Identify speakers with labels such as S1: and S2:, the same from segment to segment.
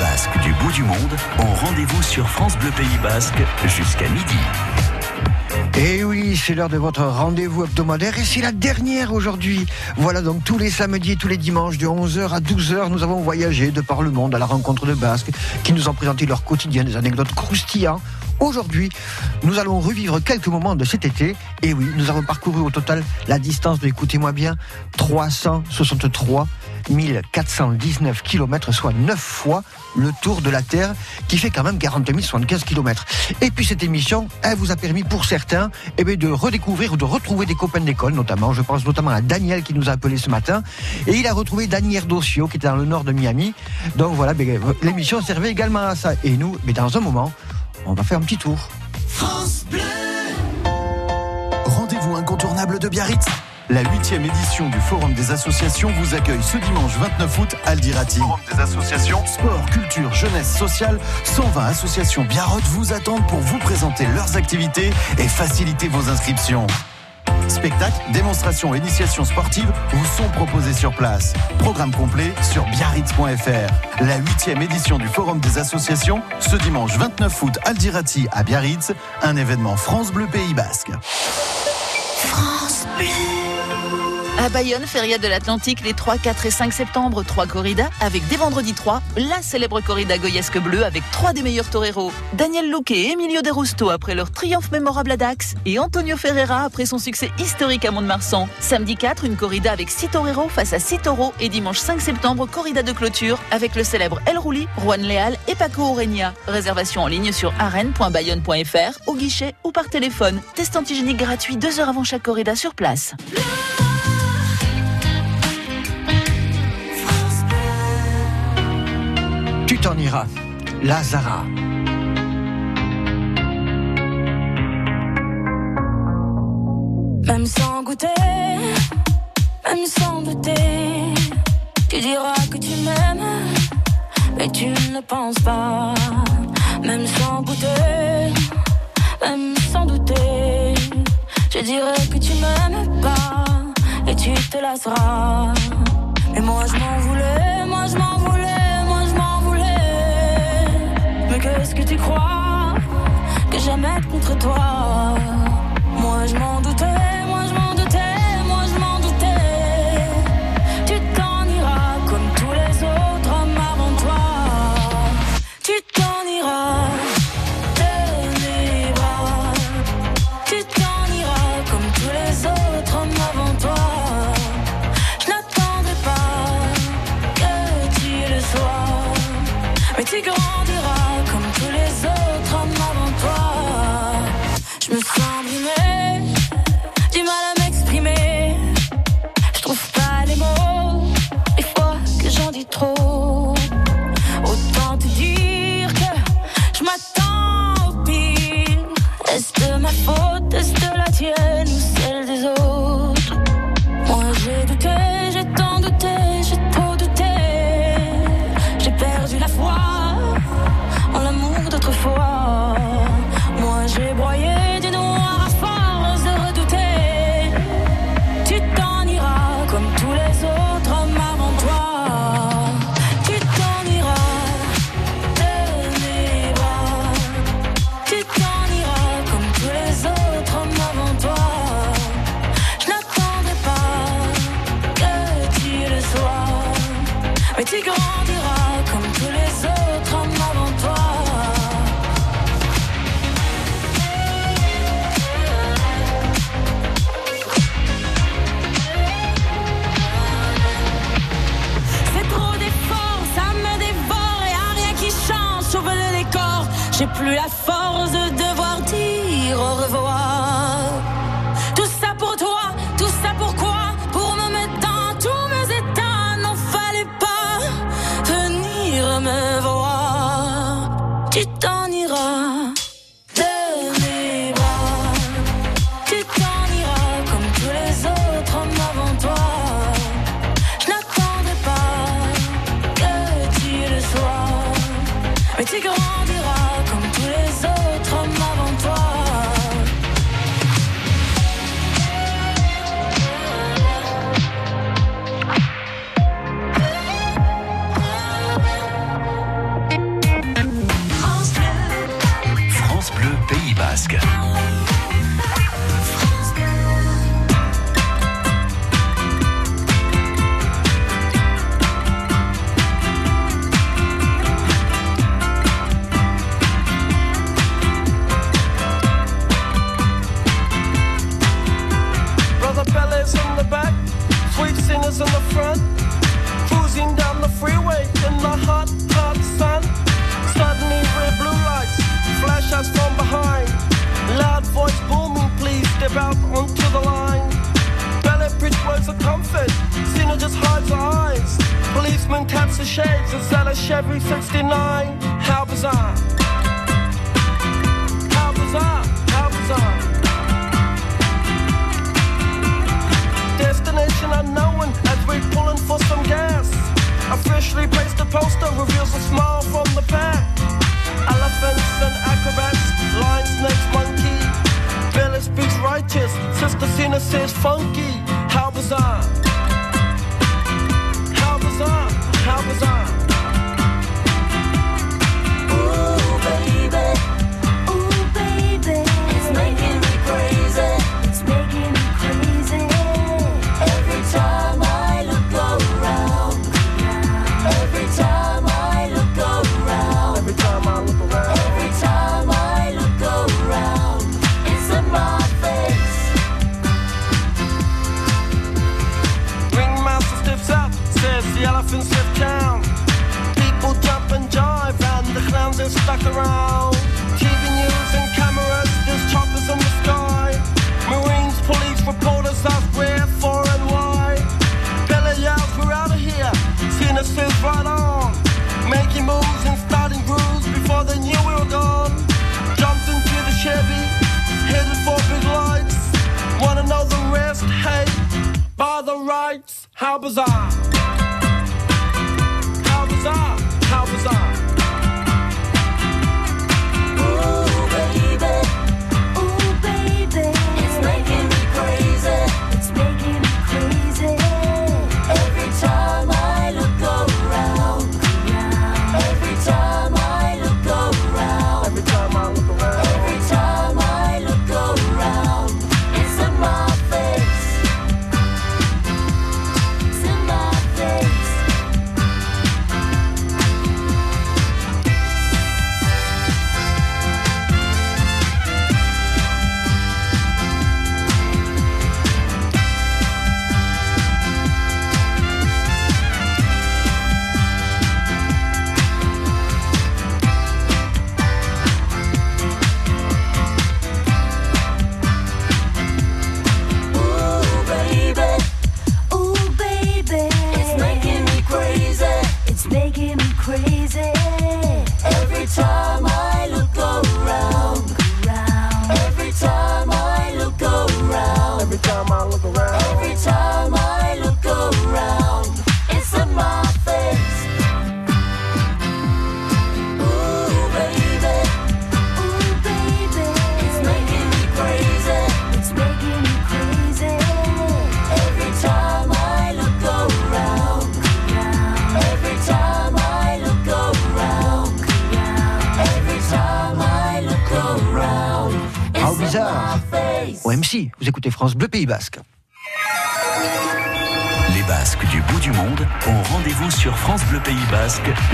S1: Basques du bout du monde ont rendez-vous sur France Bleu Pays Basque jusqu'à midi.
S2: Et oui, c'est l'heure de votre rendez-vous hebdomadaire et c'est la dernière aujourd'hui. Voilà donc tous les samedis et tous les dimanches de 11h à 12h, nous avons voyagé de par le monde à la rencontre de Basques qui nous ont présenté leur quotidien, des anecdotes croustillantes. Aujourd'hui, nous allons revivre quelques moments de cet été. Et oui, nous avons parcouru au total la distance de, écoutez-moi bien, 363 1419 km, soit 9 fois le tour de la Terre, qui fait quand même 40 075 km. Et puis cette émission, elle vous a permis pour certains eh bien, de redécouvrir ou de retrouver des copains d'école, notamment, je pense notamment à Daniel qui nous a appelé ce matin, et il a retrouvé Daniel Dossio qui était dans le nord de Miami. Donc voilà, ben, l'émission servait également à ça. Et nous, mais dans un moment, on va faire un petit tour.
S1: France Bleu
S3: Rendez-vous incontournable de Biarritz la huitième édition du Forum des associations vous accueille ce dimanche 29 août à Aldirati.
S4: Forum des associations
S3: Sport, culture, jeunesse, sociale. 120 associations Biarrottes vous attendent pour vous présenter leurs activités et faciliter vos inscriptions. Spectacles, démonstrations et initiations sportives vous sont proposés sur place. Programme complet sur biarritz.fr. La huitième édition du Forum des associations, ce dimanche 29 août Aldirati à Biarritz, un événement France Bleu Pays Basque.
S1: France Bleu
S5: à Bayonne, Feria de l'Atlantique, les 3, 4 et 5 septembre, 3 corridas, avec dès vendredi 3, la célèbre corrida goyesque bleue avec trois des meilleurs toreros. Daniel Luque et Emilio De après leur triomphe mémorable à Dax, et Antonio Ferreira après son succès historique à Mont-de-Marsan. Samedi 4, une corrida avec 6 toreros face à 6 taureaux, et dimanche 5 septembre, corrida de clôture avec le célèbre El Rouli, Juan Leal et Paco Oreña. Réservation en ligne sur arène.bayonne.fr, au guichet ou par téléphone. Test antigénique gratuit 2 heures avant chaque corrida sur place.
S2: Lazara.
S6: Même sans goûter, même sans douter, tu diras que tu m'aimes, mais tu ne penses pas. Même sans goûter, même sans douter, je dirais que tu m'aimes pas et tu te lasseras. Mais moi je m'en voulais, moi je m'en voulais. Qu'est-ce que tu crois? Que j'aime contre toi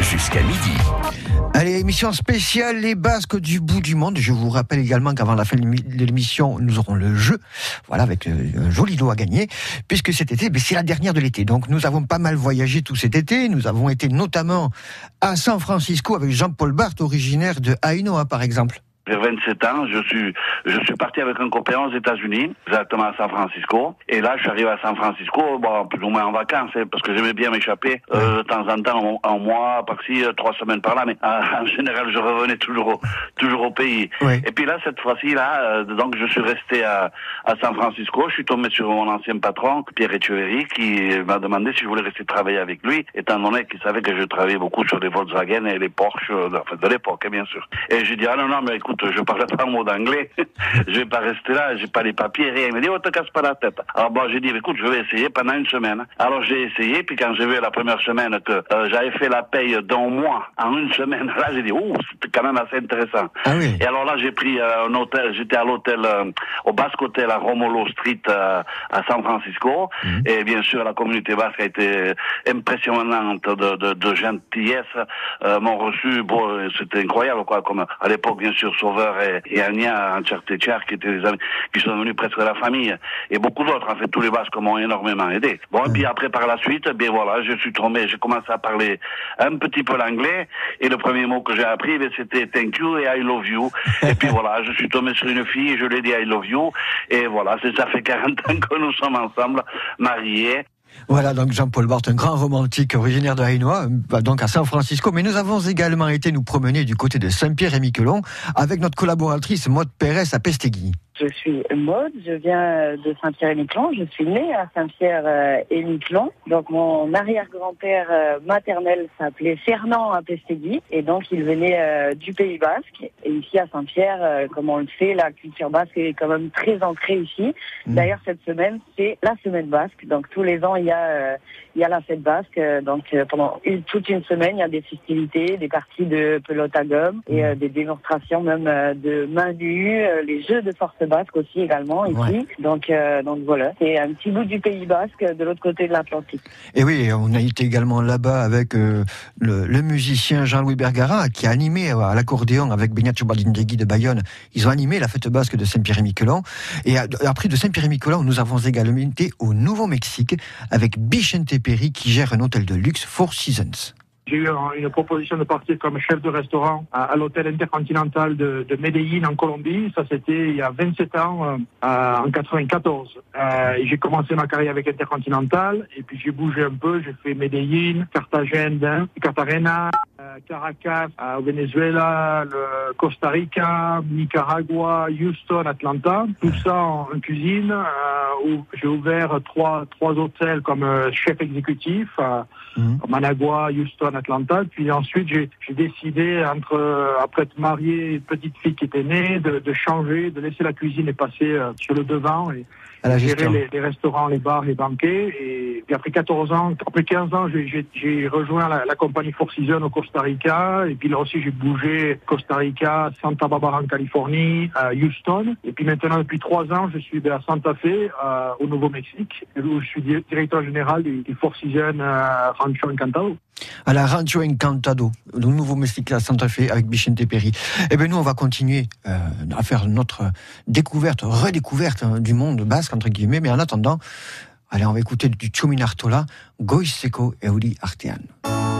S1: Jusqu'à midi.
S2: Allez, émission spéciale Les Basques du bout du monde. Je vous rappelle également qu'avant la fin de l'émi- de l'émission, nous aurons le jeu. Voilà, avec euh, un joli lot à gagner. Puisque cet été, ben, c'est la dernière de l'été. Donc, nous avons pas mal voyagé tout cet été. Nous avons été notamment à San Francisco avec Jean-Paul Barthes, originaire de Ainoa, par exemple.
S7: J'ai 27 ans, je suis, je suis parti avec un copain aux États-Unis, exactement à San Francisco. Et là, je suis arrivé à San Francisco, bon, plus ou moins en vacances, hein, parce que j'aimais bien m'échapper euh, de temps en temps, un, mois par-ci, euh, trois semaines par là. Mais euh, en général, je revenais toujours au, toujours au pays.
S2: Oui.
S7: Et puis là, cette fois-ci, là, euh, donc je suis resté à, à San Francisco. Je suis tombé sur mon ancien patron, Pierre Echeverry, qui m'a demandé si je voulais rester travailler avec lui, étant donné qu'il savait que je travaillais beaucoup sur les Volkswagen et les Porsche, euh, enfin, de l'époque, hein, bien sûr. Et j'ai dit, ah non, non, mais écoute, je parle pas un mot d'anglais, je vais pas rester là, j'ai pas les papiers, rien. Il m'a dit, oh, te casse pas la tête. Alors bon, j'ai dit, écoute, je vais essayer pendant une semaine. Alors j'ai essayé, puis quand j'ai vu la première semaine que euh, j'avais fait la paye d'un mois en une semaine, là j'ai dit, oh, c'était quand même assez intéressant.
S2: Ah oui.
S7: Et alors là, j'ai pris euh, un hôtel, j'étais à l'hôtel, euh, au Basque Hotel à Romolo Street à San Francisco. Et bien sûr, la communauté basque a été impressionnante de, de, de gentillesse. Euh, m'ont reçu, bon, c'était incroyable, quoi, comme à l'époque, bien sûr, Sauveur et, et Anya Anchertechar, qui étaient des amis, qui sont devenus presque la famille. Et beaucoup d'autres, en fait, tous les Basques m'ont énormément aidé. Bon, et puis après, par la suite, bien voilà, je suis tombé, j'ai commencé à parler un petit peu l'anglais, et le premier mot que j'ai appris, ben, c'était thank you et I love you. Et puis voilà, je suis tombé sur une fille, et je lui ai dit I love you, et voilà, ça fait 40 ans que nous sommes ensemble, mariés.
S2: Voilà, donc Jean-Paul Barthes, un grand romantique originaire de Hainaut, euh, donc à San Francisco. Mais nous avons également été nous promener du côté de Saint-Pierre et Miquelon avec notre collaboratrice Maud Pérez à Pestegui.
S8: Je suis Maud, je viens de Saint-Pierre-et-Miquelon. Je suis née à Saint-Pierre-et-Miquelon. Donc mon arrière-grand-père euh, maternel s'appelait Fernand à Pestegui. Et donc il venait euh, du Pays Basque. Et ici à Saint-Pierre, euh, comme on le sait, la culture basque est quand même très ancrée ici.
S2: Mm.
S8: D'ailleurs cette semaine, c'est la semaine basque. Donc tous les ans, il y a, il y a la fête basque. Donc euh, pendant une- toute une semaine, il y a des festivités, des parties de pelote à gomme et euh, des démonstrations même euh, de main nue, euh, les jeux de force basque aussi également ici.
S2: Ouais.
S8: Donc, euh, donc voilà, c'est un petit bout du Pays basque de l'autre côté de l'Atlantique.
S2: Et oui, on a été également là-bas avec euh, le, le musicien Jean-Louis Bergara qui a animé euh, à l'accordéon avec Beniatio Baldindegui de Bayonne. Ils ont animé la fête basque de Saint-Pierre-et-Miquelon. Et après de Saint-Pierre-et-Miquelon, nous avons également été au Nouveau-Mexique avec Bichente Qui gère un hôtel de luxe Four Seasons.
S9: J'ai eu un- une proposition de partir comme chef de restaurant à, l'hôtel intercontinental de, de Medellín en Colombie. Ça, c'était il y a 27 ans, euh, en 94. Euh, j'ai commencé ma carrière avec Intercontinental et puis j'ai bougé un peu. J'ai fait Medellín, Cartagena, Cartagena, euh, Caracas euh, au Venezuela, Costa Rica, Nicaragua, Houston, Atlanta. Tout ça en, en cuisine euh, où j'ai ouvert trois, trois hôtels comme chef exécutif.
S2: Mhm.
S9: Managua, Houston, Atlanta. Puis ensuite, j'ai j'ai décidé, entre euh, après être marié, une petite fille qui était née, de, de changer, de laisser la cuisine et passer euh, sur le devant et
S2: À la gestion.
S9: les, les restaurants, les bars, les banquets. Et puis après 14 ans, après 15 ans, j'ai- rejoint la, la compagnie Four Seasons au Costa Rica. Et puis là aussi, j'ai bougé Costa Rica, Santa Barbara en Californie, à Houston. Et puis maintenant, depuis trois ans, je suis à Santa Fe, euh, au Nouveau-Mexique, où je suis di- directeur général du, du Four Seasons euh, Rancho Encantado.
S2: À la Rancho Encantado, le nouveau Mexique à Santa Fe avec Bichente Perry. Et bien nous, on va continuer euh, à faire notre découverte, redécouverte hein, du monde basque, entre guillemets. Mais en attendant, allez, on va écouter du Chomin Artola, Goiseko Euri Artean.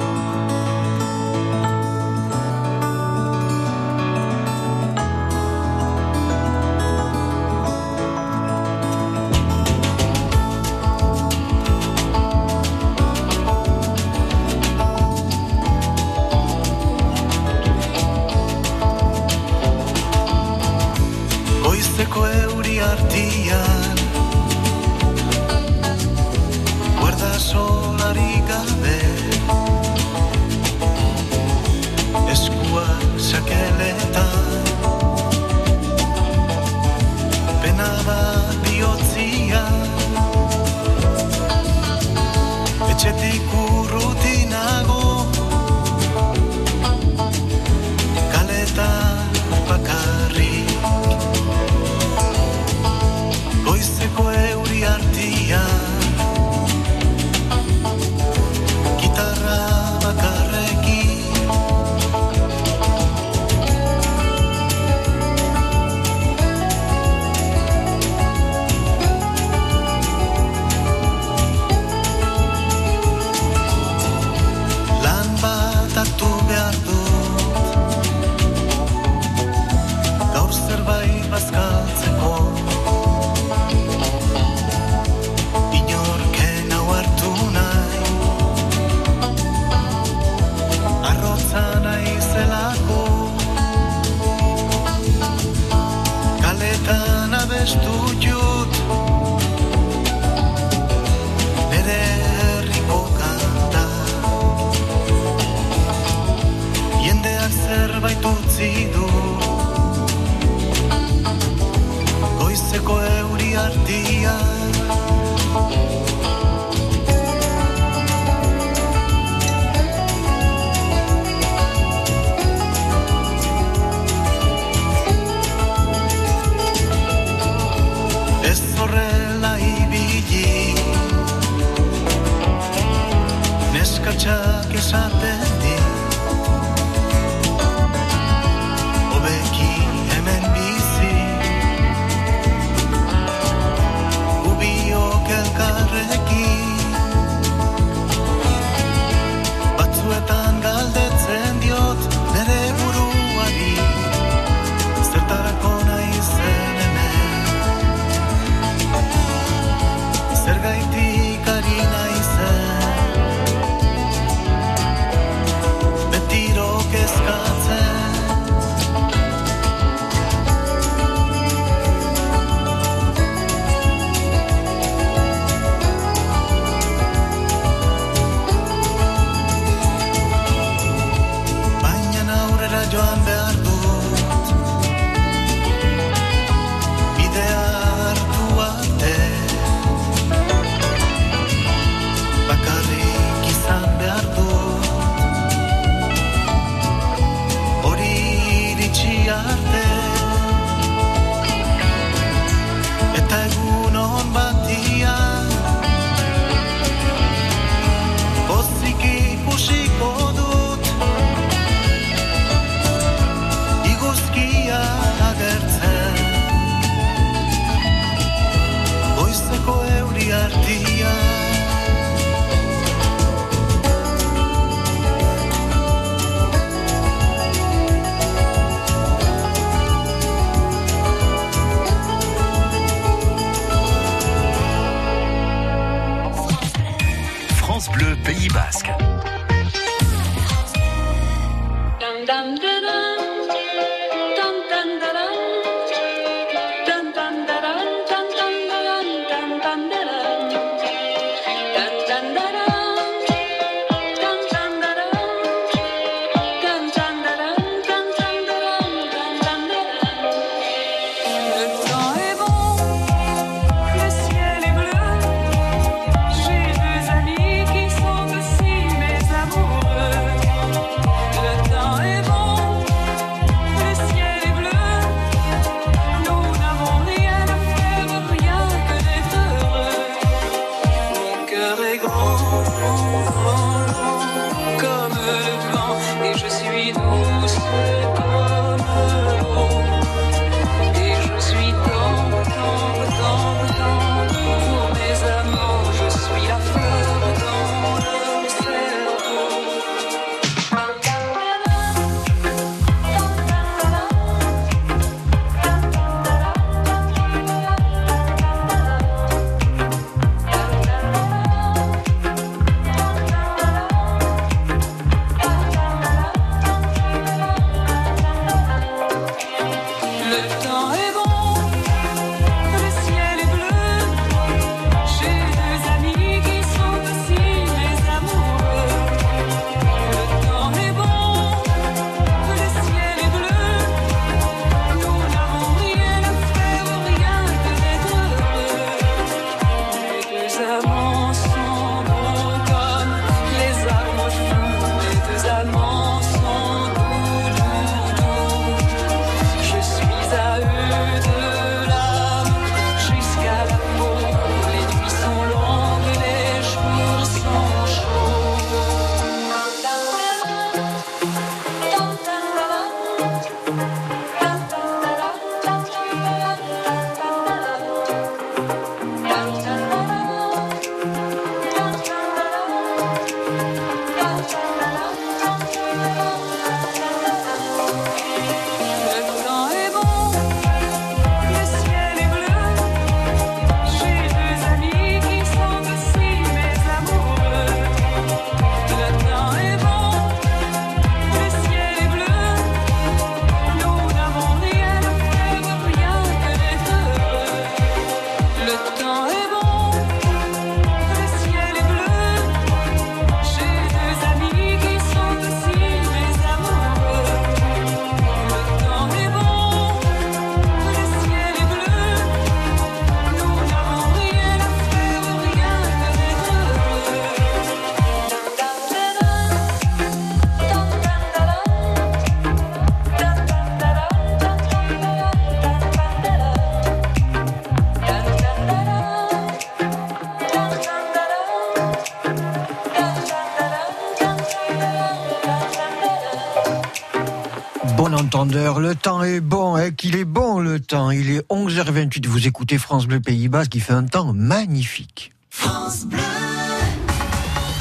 S2: 28, vous écoutez France Bleu Pays Basque, qui fait un temps magnifique.
S1: France Bleu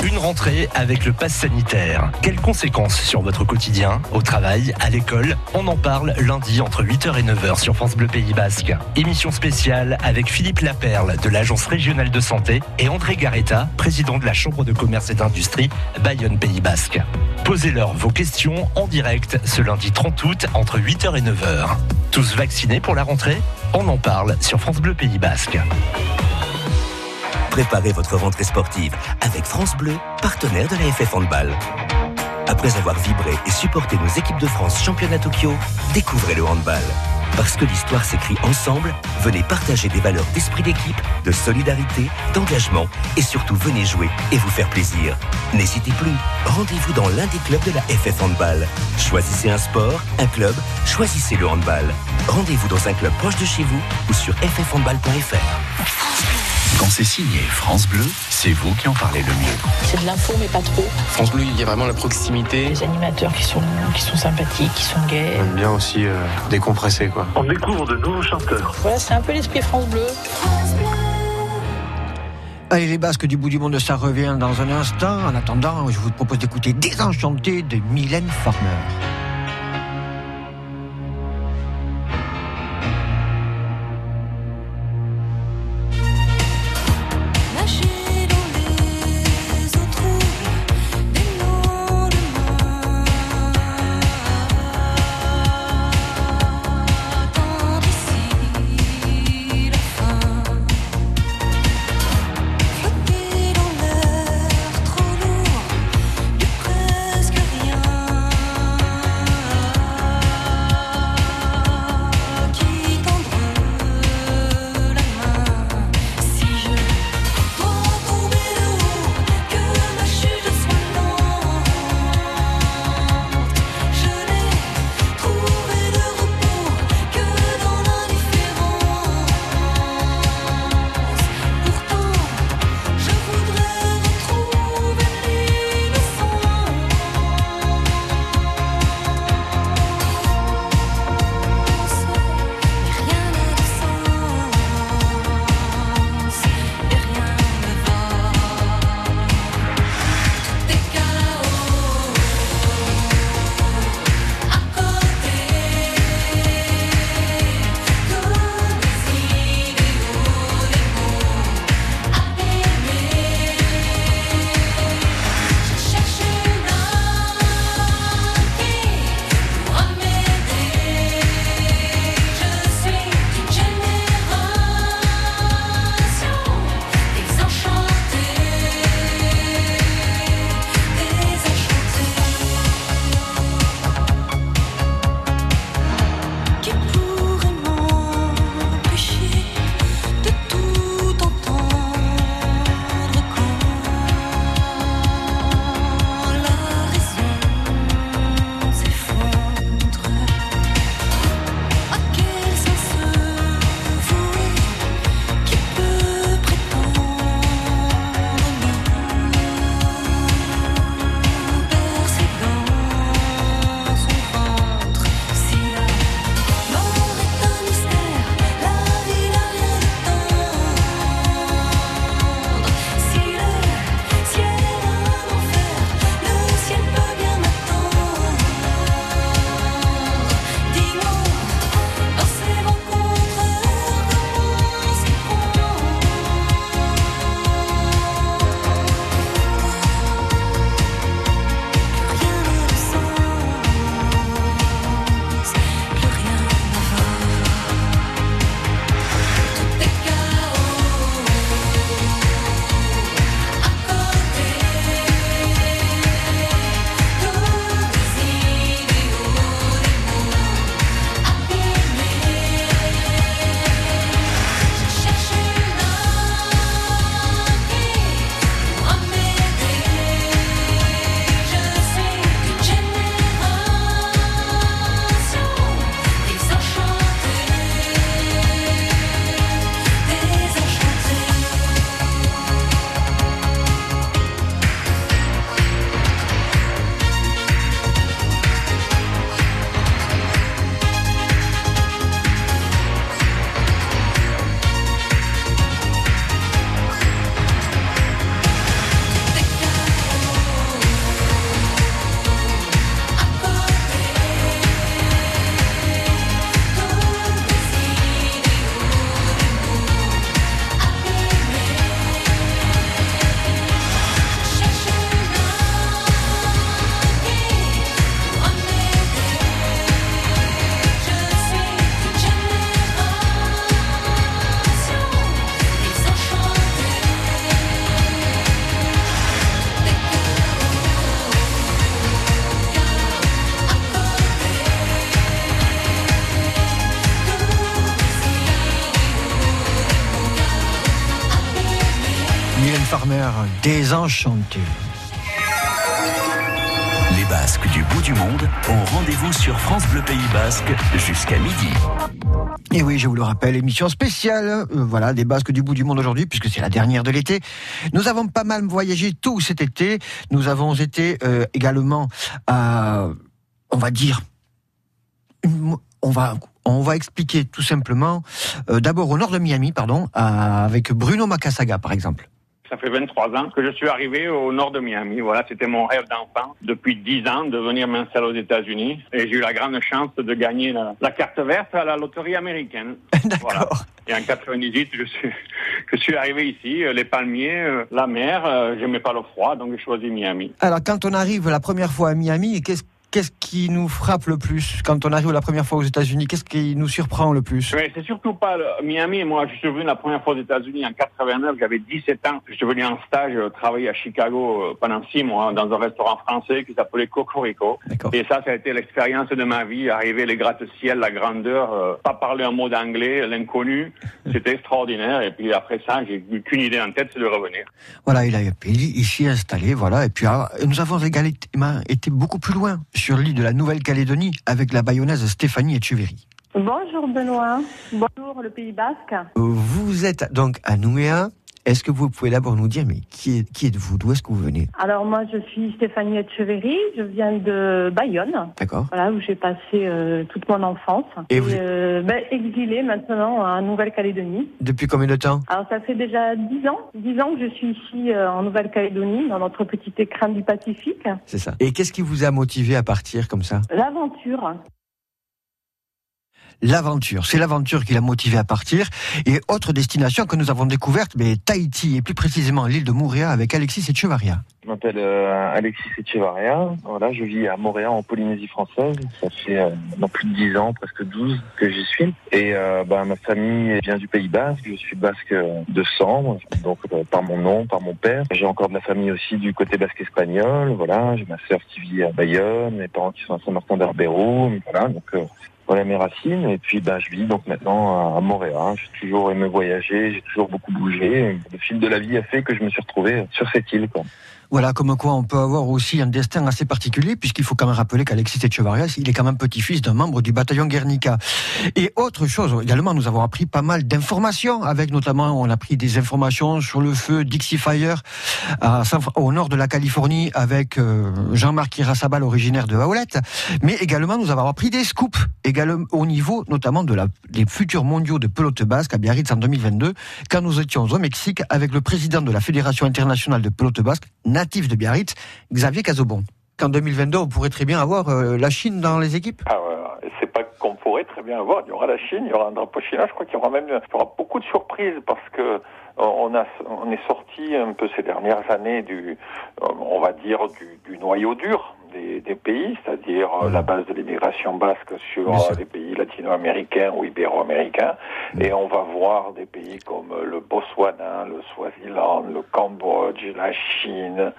S1: une rentrée avec le pass sanitaire. Quelles conséquences sur votre quotidien, au travail, à l'école On en parle lundi entre 8h et 9h sur France Bleu Pays Basque. Émission spéciale avec Philippe Laperle de l'Agence régionale de santé et André Garetta, président de la Chambre de commerce et d'industrie Bayonne Pays Basque. Posez-leur vos questions en direct ce lundi 30 août entre 8h et 9h. Tous vaccinés pour la rentrée? On en parle sur France Bleu Pays Basque.
S10: Préparez votre rentrée sportive avec France Bleu, partenaire de la FF Handball. Après avoir vibré et supporté nos équipes de France championnat Tokyo, découvrez le handball. Parce que l'histoire s'écrit ensemble, venez partager des valeurs d'esprit d'équipe, de solidarité, d'engagement et surtout venez jouer et vous faire plaisir. N'hésitez plus, rendez-vous dans l'un des clubs de la FF Handball. Choisissez un sport, un club, choisissez le handball. Rendez-vous dans un club proche de chez vous ou sur ffhandball.fr.
S11: Quand c'est signé France Bleu, c'est vous qui en parlez le mieux.
S12: C'est de l'info, mais pas trop.
S13: France Bleu, il y a vraiment la proximité.
S12: Les animateurs qui sont, qui sont sympathiques, qui sont gays.
S13: On aime bien aussi euh, décompresser, quoi.
S14: On découvre de nouveaux chanteurs.
S12: Voilà, c'est un peu l'esprit France Bleu.
S6: Allez, les Basques du bout du monde, ça revient dans un instant. En attendant, je vous propose d'écouter Désenchanté de Mylène Farmer.
S2: Désenchanté.
S10: Les Basques du bout du monde ont rendez-vous sur France Bleu Pays Basque jusqu'à midi.
S2: Et oui, je vous le rappelle, émission spéciale, euh, voilà, des Basques du bout du monde aujourd'hui, puisque c'est la dernière de l'été. Nous avons pas mal voyagé tout cet été. Nous avons été euh, également à, on va dire, une- on va, on va expliquer tout simplement, euh, d'abord au nord de Miami, pardon, à- avec Bruno Macasaga, par exemple.
S15: Ça fait 23 ans que je suis arrivé au nord de Miami. Voilà, c'était mon rêve d'enfant depuis 10 ans de venir m'installer aux États-Unis. Et j'ai eu la grande chance de gagner la, la carte verte à la loterie américaine. Voilà. Et en 98, je suis, je suis arrivé ici, euh, les palmiers, euh, la mer. euh, J'aimais pas le froid, donc j'ai choisi Miami.
S2: Alors, quand on arrive la première fois à Miami, qu'est-ce Qu'est-ce qui nous frappe le plus quand on arrive la première fois aux États-Unis? Qu'est-ce qui nous surprend le plus?
S15: C'est surtout pas le- Miami. Moi, je suis venu la première fois aux États-Unis en 89. J'avais 17 ans. Je suis venu en stage euh, travailler à Chicago euh, pendant six mois dans un restaurant français qui s'appelait Cocorico. Et ça, ça a été l'expérience de ma vie. Arriver les gratte-ciel, la grandeur, euh, pas parler un mot d'anglais, l'inconnu. C'était extraordinaire. Et puis après ça, j'ai eu qu'une idée en tête, c'est de revenir.
S2: Voilà, il a été ici installé, voilà. Et puis ah, nous avons également été beaucoup plus loin, sur l'île de la Nouvelle-Calédonie, avec la bayonnaise Stéphanie Etcheverry.
S16: Bonjour Benoît, bonjour le Pays Basque.
S2: Euh, Vous êtes donc à Nouméa. Est-ce que vous pouvez d'abord nous dire, mais qui, est, qui êtes-vous? D'où est-ce que vous venez?
S16: Alors moi je suis Stéphanie Etcheverry, je viens de Bayonne.
S2: D'accord.
S16: Voilà où j'ai passé euh, toute mon enfance.
S2: Et vous-
S16: euh, ben, exilée maintenant en Nouvelle-Calédonie.
S2: Depuis combien de temps?
S16: Alors ça fait déjà dix ans, dix ans que je suis ici euh, en Nouvelle-Calédonie, dans notre petit écrin du Pacifique.
S2: C'est ça. Et qu'est-ce qui vous a motivé à partir comme ça?
S16: L'aventure.
S2: L'aventure, c'est l'aventure qui l'a motivé à partir. Et autre destination que nous avons découverte, mais Tahiti, et plus précisément l'île de Moorea avec Alexis Echevarria.
S17: Je m'appelle euh, Alexis Echevarria. Voilà, je vis à Montréal en Polynésie française. Ça fait euh, plus de 10 ans, presque 12 que j'y suis. Et euh, bah, ma famille vient du Pays Basque. Je suis basque euh, de sang, donc euh, par mon nom, par mon père. J'ai encore de la famille aussi du côté basque espagnol. Voilà, j'ai ma sœur qui vit à Bayonne, mes parents qui sont à Saint-Martin d'Herbérou. Voilà, donc voilà mes racines. Et puis bah, je vis donc maintenant à, Montréal. J'ai toujours aimé voyager, j'ai toujours beaucoup bougé. Le fil de la vie a fait que je me suis retrouvé sur cette île.
S2: Voilà, comme quoi on peut avoir aussi un destin assez particulier, puisqu'il faut quand même rappeler qu'Alexis Echevarria, il est quand même petit-fils d'un membre du bataillon Guernica. Et autre chose, également, nous avons appris pas mal d'informations, avec notamment, on a pris des informations sur le feu Dixie Fire au nord de la Californie, avec euh, Jean-Marc Irasabal, originaire de Howlett. Mais également, nous avons appris des scoops, également au niveau notamment de la, des futurs mondiaux de pelote basque à Biarritz en 2022, quand nous étions au Mexique avec le président de la Fédération internationale de pelote basque, de Biarritz, Xavier Cazobon. Qu'en 2022, on pourrait très bien avoir euh, la Chine dans les équipes
S18: Ah ouais, c'est pas qu'on pourrait très bien avoir. Il y aura la Chine, il y aura un drapeau chinois. Je crois qu'il y aura même il y aura beaucoup de surprises parce que euh, on a on est sorti un peu ces dernières années du euh, on va dire du, du noyau dur des, des pays, c'est-à-dire euh, la base de l'immigration basque sur euh, les pays latino-américains ou ibéro-américains, et on va voir des pays comme euh, le Botswana, le Swaziland, le Cambodge, la Chine.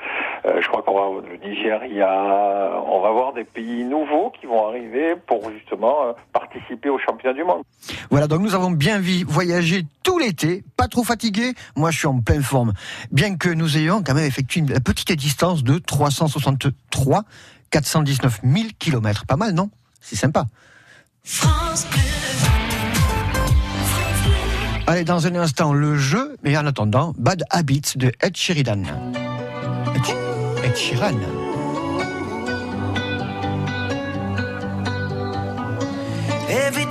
S18: euh, je crois qu'on va avoir le Nigeria. On va voir des pays nouveaux qui vont arriver pour justement euh, participer aux championnats du monde.
S2: Voilà, donc nous avons bien voyagé tout l'été, pas trop fatigué. Moi, je suis en pleine forme. Bien que nous ayons quand même effectué une petite distance de 363 419 000 kilomètres. Pas mal, non? C'est sympa. Allez, dans un instant, le jeu, mais en attendant, Bad Habits de Ed Sheridan. Ed, Ed Sheeran.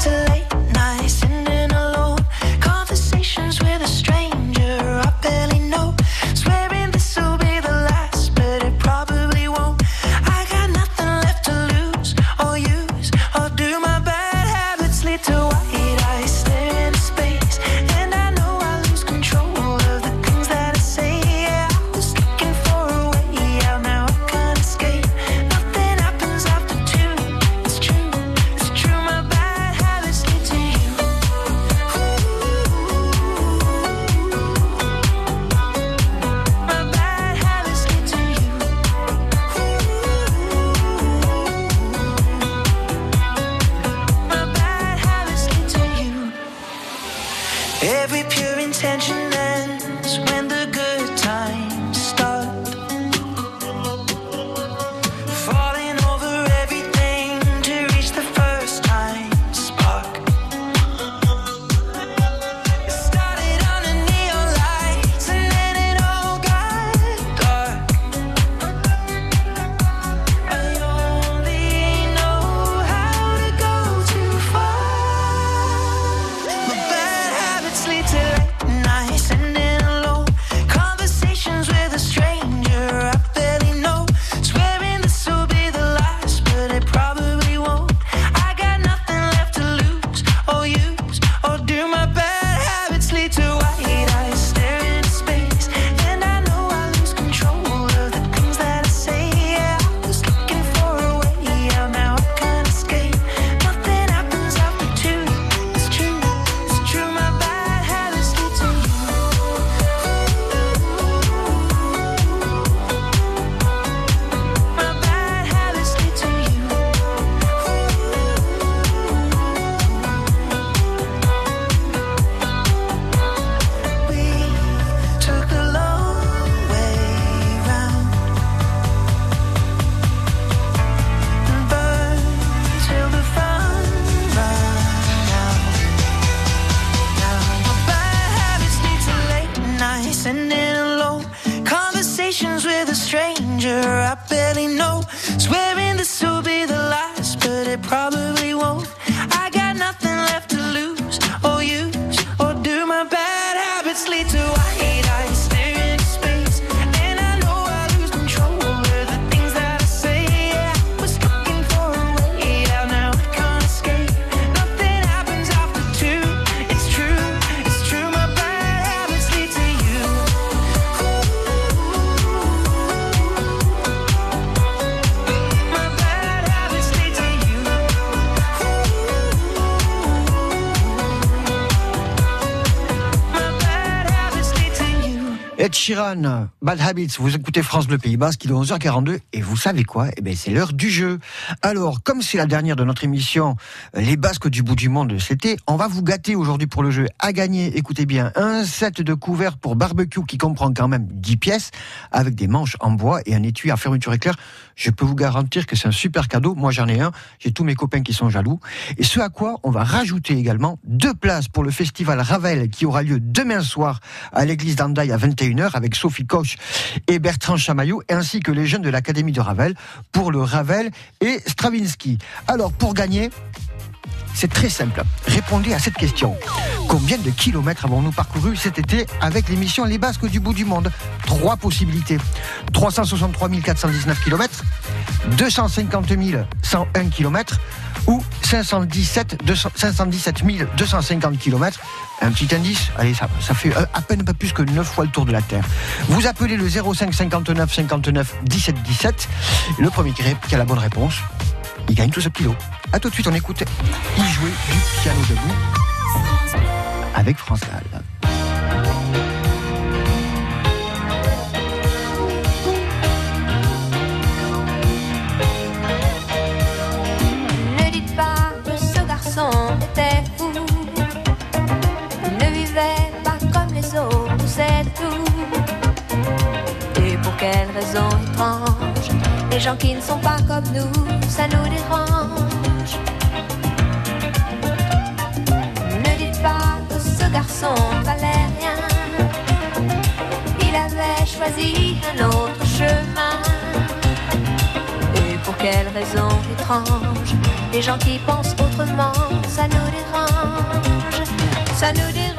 S19: too late. nice and sleep to hide.
S2: Ed Bad Habits, vous écoutez France Bleu Pays Basque, il est 11h42 et vous savez quoi? Eh bien c'est l'heure du jeu. Alors, comme c'est la dernière de notre émission euh, Les Basques du bout du monde été, on va vous gâter aujourd'hui pour le jeu. À gagner, écoutez bien, un set de couverts pour barbecue qui comprend quand même 10 pièces avec des manches en bois et un étui à fermeture éclair. Je peux vous garantir que c'est un super cadeau. Moi j'en ai un, j'ai tous mes copains qui sont jaloux. Et ce à quoi on va rajouter également deux places pour le festival Ravel qui aura lieu demain soir à l'église d'Andaille à 21h avec Sophie Koch et Bertrand Chamaillot, ainsi que les jeunes de l'Académie de Ravel pour le Ravel et Stravinsky. Alors, pour gagner, c'est très simple. Répondez à cette question. Combien de kilomètres avons-nous parcouru cet été avec l'émission Les Basques du bout du monde? Trois possibilités. 363 419 kilomètres, 250 101 kilomètres ou 517, 200 517 250 kilomètres. Un petit indice, allez, ça, ça fait euh, à peine pas plus que 9 fois le tour de la Terre. Vous appelez le 05 59 59 17 17. Le premier qui a la bonne réponse, il gagne tout ce petit. A tout de suite, on écoute y jouer du piano debout avec France.
S20: Les gens qui ne sont pas comme nous, ça nous dérange. Ne dites pas que ce garçon valait rien. Il avait choisi un autre chemin. Et pour quelle raison étrange? Les gens qui pensent autrement, ça nous dérange, ça nous dérange.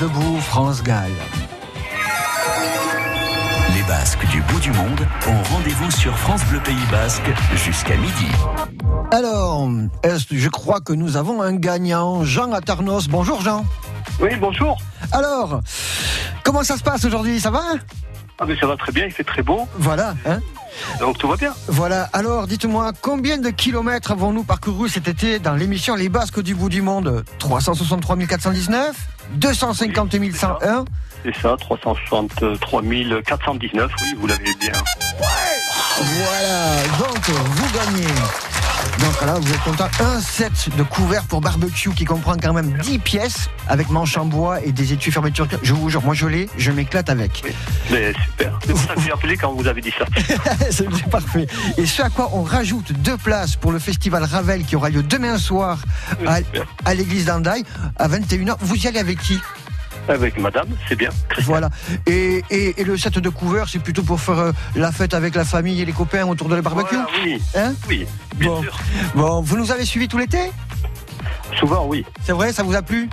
S20: Debout,
S2: France Gall.
S10: Les Basques du bout du monde ont rendez-vous sur France Bleu Pays Basque jusqu'à midi.
S2: Alors, est-ce- je crois que nous avons un gagnant, Jean Atarnos. Bonjour Jean.
S21: Oui, bonjour.
S2: Alors, comment ça se passe aujourd'hui? Ça va?
S21: Ah, mais ça va très bien, il fait très beau.
S2: Voilà, hein
S21: Donc tout va bien.
S2: Voilà, alors dites-moi, combien de kilomètres avons-nous parcouru cet été dans l'émission Les Basques du bout du monde? 363 419 250 101
S21: C'est ça, 363 419, oui, vous l'avez bien.
S2: Voilà, donc vous gagnez. Donc là, vous êtes content. Un set de couverts pour barbecue qui comprend quand même 10 pièces avec manche en bois et des étuis fermeture. Je vous jure, moi je l'ai, je m'éclate avec.
S21: Mais super. C'est pour ça que j'ai appelé quand vous avez dit ça.
S2: C'est parfait. Et ce à quoi on rajoute deux places pour le festival Ravel qui aura lieu demain soir à, à l'église d'Andaï à 21h. Vous y allez avec qui?
S21: Avec madame, c'est bien.
S2: Voilà. Et, et- et le set de couverts, c'est plutôt pour faire euh, la fête avec la famille et les copains autour de la barbecue
S21: Voilà, oui.
S2: Hein
S21: Oui, bien
S2: bon.
S21: sûr.
S2: Bon, vous nous avez suivis tout l'été
S21: Souvent, oui.
S2: C'est vrai, ça vous a plu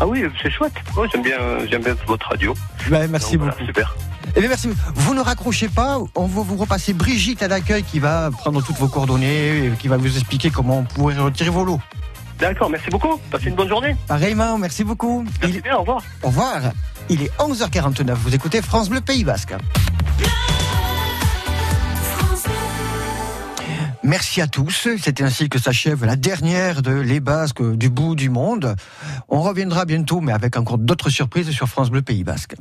S21: Ah oui, c'est chouette. Oui, j'aime bien, j'aime bien votre radio.
S2: Ben, Merci
S21: Donc, voilà,
S2: beaucoup.
S21: super.
S2: Eh bien, merci. Vous ne raccrochez pas. On va vous repasser Brigitte à l'accueil qui va prendre toutes vos coordonnées et qui va vous expliquer comment on pourrait retirer vos lots.
S21: D'accord, merci beaucoup. Passez une bonne journée.
S2: Pareillement, merci beaucoup.
S21: Merci bien, au revoir.
S2: Au revoir. Il est 11h49. Vous écoutez France Bleu Pays Basque. Merci à tous. C'est ainsi que s'achève la dernière de Les Basques du bout du monde. On reviendra bientôt, mais avec encore d'autres surprises sur France Bleu Pays Basque.